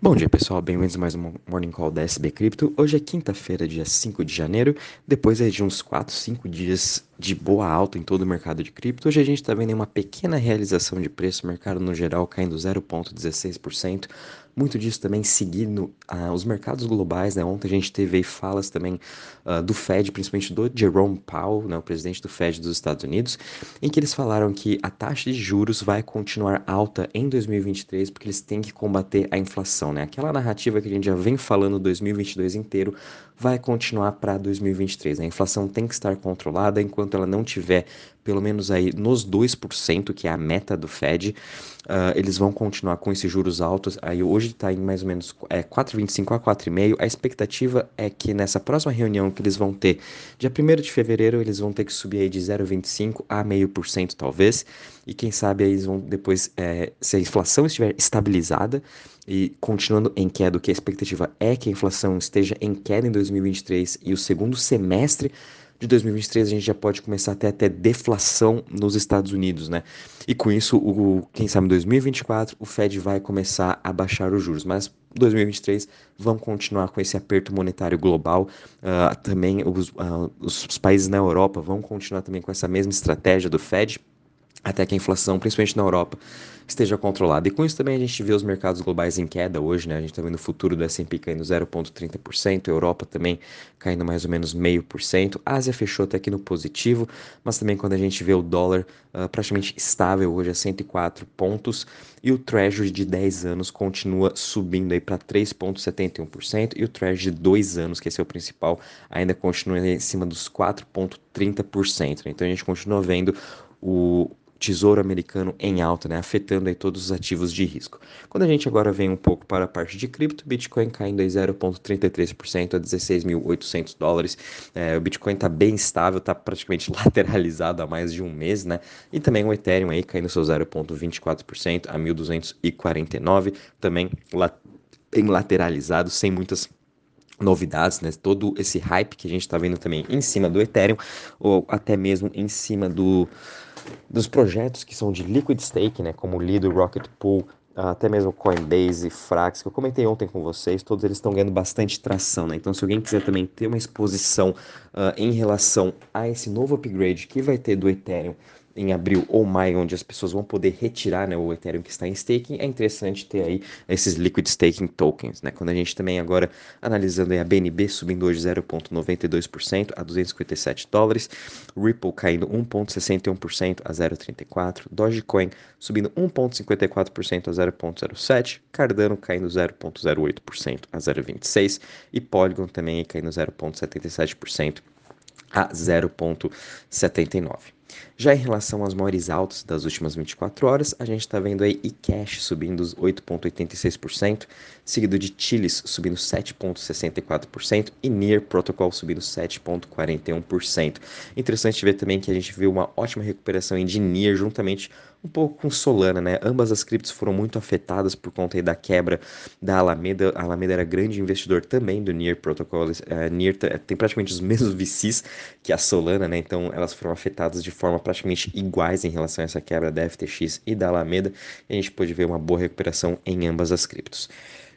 Bom dia pessoal, bem-vindos a mais um Morning Call da SB Cripto. Hoje é quinta-feira, dia 5 de janeiro, depois de uns 4, 5 dias de boa alta em todo o mercado de cripto. Hoje a gente está vendo uma pequena realização de preço, mercado no geral caindo 0,16%. Muito disso também seguindo uh, os mercados globais. Né? Ontem a gente teve falas também uh, do Fed, principalmente do Jerome Powell, né, o presidente do Fed dos Estados Unidos, em que eles falaram que a taxa de juros vai continuar alta em 2023 porque eles têm que combater a inflação. Né? Aquela narrativa que a gente já vem falando 2022 inteiro vai continuar para 2023. Né? A inflação tem que estar controlada enquanto ela não tiver pelo menos aí nos 2%, que é a meta do Fed, uh, eles vão continuar com esses juros altos. Aí hoje está em mais ou menos é, 4,25 a 4,5. A expectativa é que nessa próxima reunião que eles vão ter, dia 1 de fevereiro, eles vão ter que subir aí de 0,25 a meio por cento talvez. E quem sabe aí eles vão depois, é, se a inflação estiver estabilizada e continuando em queda, o que a expectativa é que a inflação esteja em queda em 2023 e o segundo semestre de 2023 a gente já pode começar a ter até deflação nos Estados Unidos, né? E com isso, o, quem sabe em 2024 o Fed vai começar a baixar os juros, mas 2023 vão continuar com esse aperto monetário global. Uh, também os, uh, os países na Europa vão continuar também com essa mesma estratégia do Fed até que a inflação, principalmente na Europa, esteja controlada. E com isso também a gente vê os mercados globais em queda hoje, né? A gente está vendo o futuro do S&P caindo 0,30%, Europa também caindo mais ou menos 0,5%, Ásia fechou até aqui no positivo, mas também quando a gente vê o dólar uh, praticamente estável hoje a 104 pontos e o Treasury de 10 anos continua subindo aí para 3,71% e o Treasury de 2 anos, que esse é o principal, ainda continua em cima dos 4,30%. Né? Então a gente continua vendo o, Tesouro Americano em alta, né, afetando aí todos os ativos de risco. Quando a gente agora vem um pouco para a parte de cripto, Bitcoin caindo aí 0,33% a 16.800 dólares. É, o Bitcoin está bem estável, está praticamente lateralizado há mais de um mês, né? E também o Ethereum aí caindo seu 0,24% a 1.249, também bem lateralizado, sem muitas novidades, né? Todo esse hype que a gente está vendo também em cima do Ethereum ou até mesmo em cima do dos projetos que são de liquid stake, né, como Lido, Rocket Pool, até mesmo Coinbase, Frax, que eu comentei ontem com vocês, todos eles estão ganhando bastante tração, né? Então, se alguém quiser também ter uma exposição uh, em relação a esse novo upgrade que vai ter do Ethereum em abril ou maio, onde as pessoas vão poder retirar né, o Ethereum que está em staking, é interessante ter aí esses liquid staking tokens. Né? Quando a gente também agora analisando a BNB subindo hoje 0,92% a 257 dólares, Ripple caindo 1,61% a 0,34, Dogecoin subindo 1,54% a 0,07, Cardano caindo 0,08% a 0,26 e Polygon também caindo 0,77% a 0,79. Já em relação às maiores altas das últimas 24 horas, a gente está vendo aí eCash subindo 8,86%, seguido de Chilis subindo 7,64% e Near Protocol subindo 7,41%. Interessante ver também que a gente viu uma ótima recuperação em de Near juntamente um pouco com Solana, né? Ambas as criptos foram muito afetadas por conta da quebra da Alameda. A Alameda era grande investidor também do Near Protocol. Uh, Near tem praticamente os mesmos VCs que a Solana, né? Então elas foram afetadas de forma praticamente iguais em relação a essa quebra da FTX e da Alameda. E a gente pôde ver uma boa recuperação em ambas as criptos.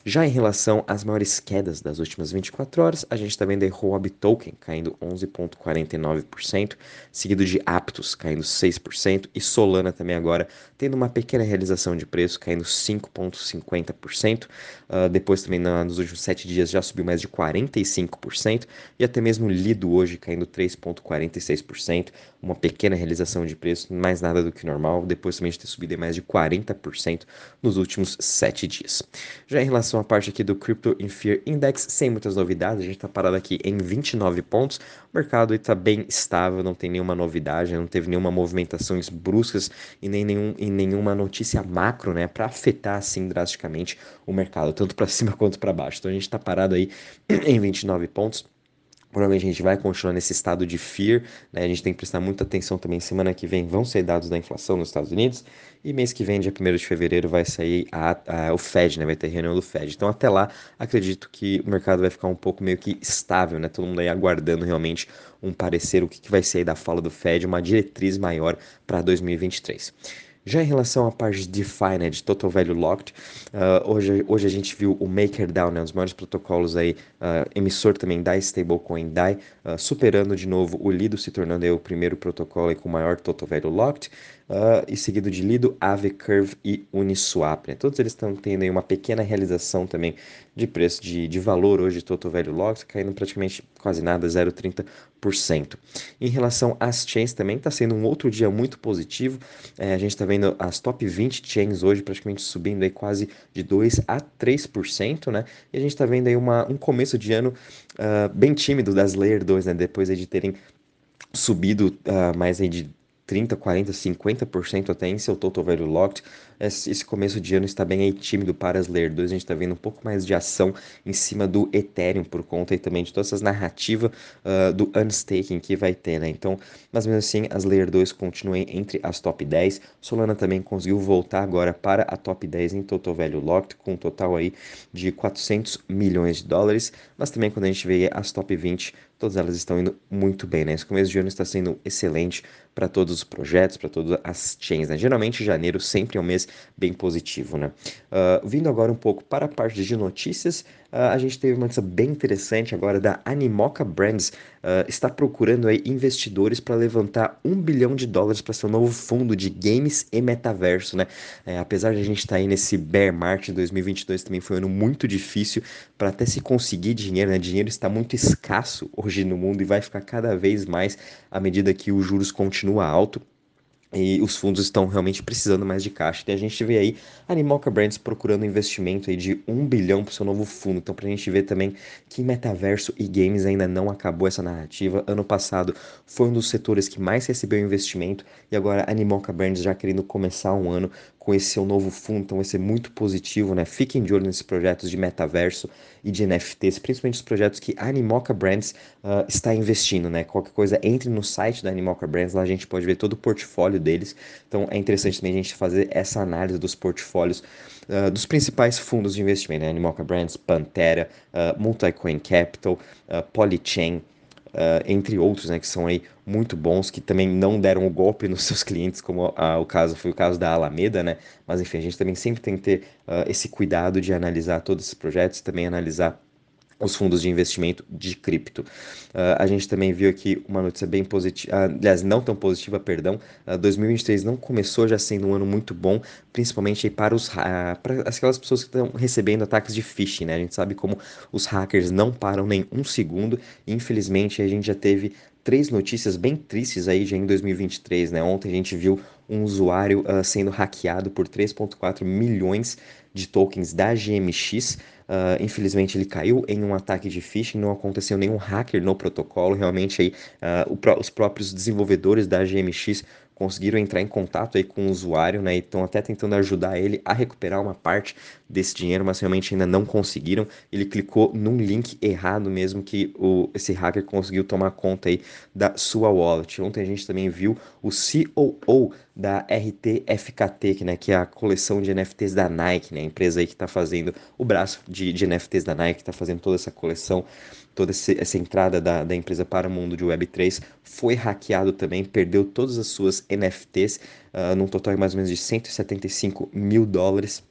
Já em relação às maiores quedas das últimas 24 horas, a gente vendo a Huobi Token caindo 11,49%, seguido de Aptos caindo 6% e Solana também agora tendo uma pequena realização de preço caindo 5,50%. Uh, ah, depois também na, nos últimos 7 dias já subiu mais de 45% e até mesmo Lido hoje caindo 3,46%, uma pequena realização de preço, mais nada do que normal. Depois também de ter subido mais de 40% nos últimos 7 dias. Já em relação relação à parte aqui do Crypto in Fear Index, sem muitas novidades, a gente está parado aqui em 29 pontos. O mercado está bem estável, não tem nenhuma novidade, não teve nenhuma movimentações bruscas e nem nenhum, e nenhuma notícia macro, né, para afetar assim drasticamente o mercado, tanto para cima quanto para baixo. Então a gente está parado aí em 29 pontos. Provavelmente a gente vai continuar nesse estado de fear, né? A gente tem que prestar muita atenção também. Semana que vem vão sair dados da inflação nos Estados Unidos. E mês que vem, dia 1 de fevereiro, vai sair a, a, o Fed, né? Vai ter reunião do Fed. Então, até lá, acredito que o mercado vai ficar um pouco meio que estável, né? Todo mundo aí aguardando realmente um parecer, o que, que vai sair da fala do Fed, uma diretriz maior para 2023. Já em relação à parte de DeFi, né, Total Value Locked, uh, hoje, hoje a gente viu o MakerDAO, né, um dos maiores protocolos aí, uh, emissor também da stablecoin DAI, uh, superando de novo o Lido, se tornando aí o primeiro protocolo aí com maior Total Value Locked, e seguido de Lido, Aave, Curve e Uniswap. Né? Todos eles estão tendo aí uma pequena realização também de preço, de, de valor hoje, Total Value Locked, caindo praticamente quase nada, 0,30%. Em relação às chains também, está sendo um outro dia muito positivo, é, a gente está vendo as top 20 chains hoje praticamente subindo aí quase de 2 a 3%, né? E a gente está vendo aí uma, um começo de ano uh, bem tímido das Layer 2, né? Depois aí de terem subido uh, mais aí de 30, 40, 50% até em seu total value locked. Esse começo de ano está bem aí tímido para as Layer 2, a gente está vendo um pouco mais de ação em cima do Ethereum por conta aí também de todas essas narrativas uh, do unstaking que vai ter, né? Então, mas mesmo assim, as Layer 2 continuam entre as top 10. Solana também conseguiu voltar agora para a top 10 em total value locked, com um total aí de 400 milhões de dólares, mas também quando a gente vê as top 20, todas elas estão indo muito bem, né? Esse começo de ano está sendo excelente para todos os projetos, para todas as chains, né? Geralmente janeiro sempre é um mês bem positivo, né? Uh, vindo agora um pouco para a parte de notícias, a gente teve uma notícia bem interessante agora da Animoca Brands, uh, está procurando aí investidores para levantar um bilhão de dólares para seu novo fundo de games e metaverso, né? É, apesar de a gente estar tá aí nesse bear market 2022 também foi um ano muito difícil para até se conseguir dinheiro, né? Dinheiro está muito escasso hoje no mundo e vai ficar cada vez mais à medida que os juros continuam alto e os fundos estão realmente precisando mais de caixa. E a gente vê aí a Animoca Brands procurando investimento aí de um bilhão para o seu novo fundo. Então, para a gente ver também que metaverso e games ainda não acabou essa narrativa. Ano passado foi um dos setores que mais recebeu investimento e agora a Animoca Brands já querendo começar um ano com esse seu novo fundo, então vai ser muito positivo, né? Fiquem de olho nesses projetos de metaverso e de NFTs, principalmente os projetos que a Animoca Brands uh, está investindo, né? Qualquer coisa, entre no site da Animoca Brands, lá a gente pode ver todo o portfólio deles. Então é interessante também a gente fazer essa análise dos portfólios uh, dos principais fundos de investimento, né? Animoca Brands, Pantera, uh, Multicoin Capital, uh, Polychain, Uh, entre outros, né, que são aí muito bons, que também não deram o golpe nos seus clientes, como o caso foi o caso da Alameda, né? Mas enfim, a gente também sempre tem que ter uh, esse cuidado de analisar todos esses projetos, também analisar os fundos de investimento de cripto. Uh, a gente também viu aqui uma notícia bem positiva, uh, aliás, não tão positiva, perdão. Uh, 2023 não começou já sendo um ano muito bom, principalmente para, os, para aquelas pessoas que estão recebendo ataques de phishing, né? A gente sabe como os hackers não param nem um segundo. E, infelizmente, a gente já teve três notícias bem tristes aí já em 2023, né? Ontem a gente viu um usuário sendo hackeado por 3,4 milhões de tokens da GMX. Uh, infelizmente ele caiu em um ataque de phishing, não aconteceu nenhum hacker no protocolo. Realmente aí, uh, o, os próprios desenvolvedores da GMX conseguiram entrar em contato aí com o usuário, né? E estão até tentando ajudar ele a recuperar uma parte desse dinheiro, mas realmente ainda não conseguiram. Ele clicou num link errado mesmo que o, esse hacker conseguiu tomar conta aí da sua wallet. Ontem a gente também viu o COO da RTFKT, né, que é a coleção de NFTs da Nike, né, a empresa aí que está fazendo o braço de, de NFTs da Nike, está fazendo toda essa coleção toda essa entrada da, da empresa para o mundo de Web3 foi hackeado também, perdeu todas as suas NFTs, uh, num total de mais ou menos de 175 mil dólares.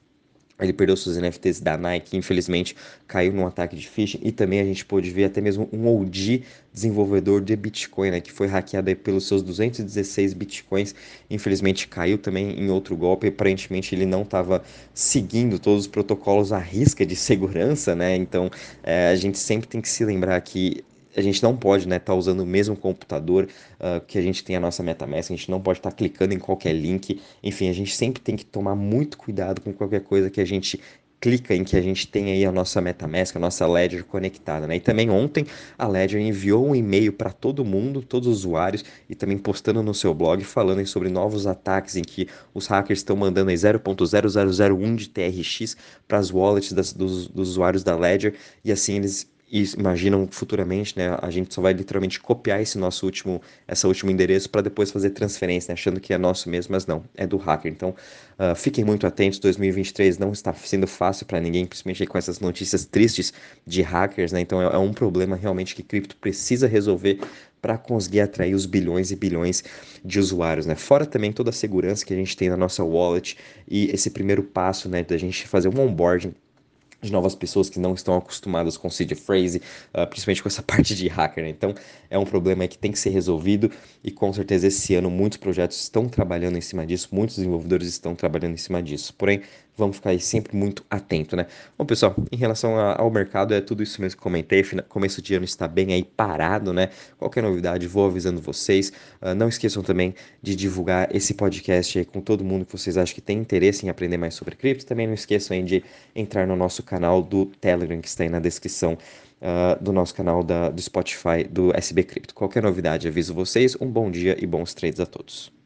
Ele perdeu seus NFTs da Nike, infelizmente caiu num ataque de phishing. E também a gente pôde ver até mesmo um OG desenvolvedor de Bitcoin, né, que foi hackeado pelos seus 216 Bitcoins. Infelizmente caiu também em outro golpe. Aparentemente ele não estava seguindo todos os protocolos à risca de segurança, né? Então é, a gente sempre tem que se lembrar que a gente não pode estar né, tá usando o mesmo computador uh, que a gente tem a nossa MetaMask, a gente não pode estar tá clicando em qualquer link, enfim, a gente sempre tem que tomar muito cuidado com qualquer coisa que a gente clica em que a gente tem aí a nossa MetaMask, a nossa Ledger conectada, né? E também ontem a Ledger enviou um e-mail para todo mundo, todos os usuários, e também postando no seu blog falando sobre novos ataques em que os hackers estão mandando aí 0.0001 de TRX para as wallets das, dos, dos usuários da Ledger, e assim eles imaginam futuramente, né, a gente só vai literalmente copiar esse nosso último, essa último endereço para depois fazer transferência, né, achando que é nosso mesmo, mas não, é do hacker. Então, uh, fiquem muito atentos, 2023 não está sendo fácil para ninguém, principalmente com essas notícias tristes de hackers, né, então é, é um problema realmente que cripto precisa resolver para conseguir atrair os bilhões e bilhões de usuários, né? Fora também toda a segurança que a gente tem na nossa wallet e esse primeiro passo, né, da gente fazer um onboarding de novas pessoas que não estão acostumadas com seed phrase, uh, principalmente com essa parte de hacker. Né? Então, é um problema que tem que ser resolvido e com certeza esse ano muitos projetos estão trabalhando em cima disso, muitos desenvolvedores estão trabalhando em cima disso. Porém, vamos ficar aí sempre muito atento, né? Bom, pessoal, em relação ao mercado, é tudo isso mesmo que comentei. Começo de ano está bem aí parado, né? Qualquer novidade, vou avisando vocês. Uh, não esqueçam também de divulgar esse podcast aí com todo mundo que vocês acham que tem interesse em aprender mais sobre cripto. Também não esqueçam aí de entrar no nosso canal do Telegram, que está aí na descrição. Uh, do nosso canal da, do Spotify do SB Cripto. Qualquer novidade, aviso vocês. Um bom dia e bons trades a todos.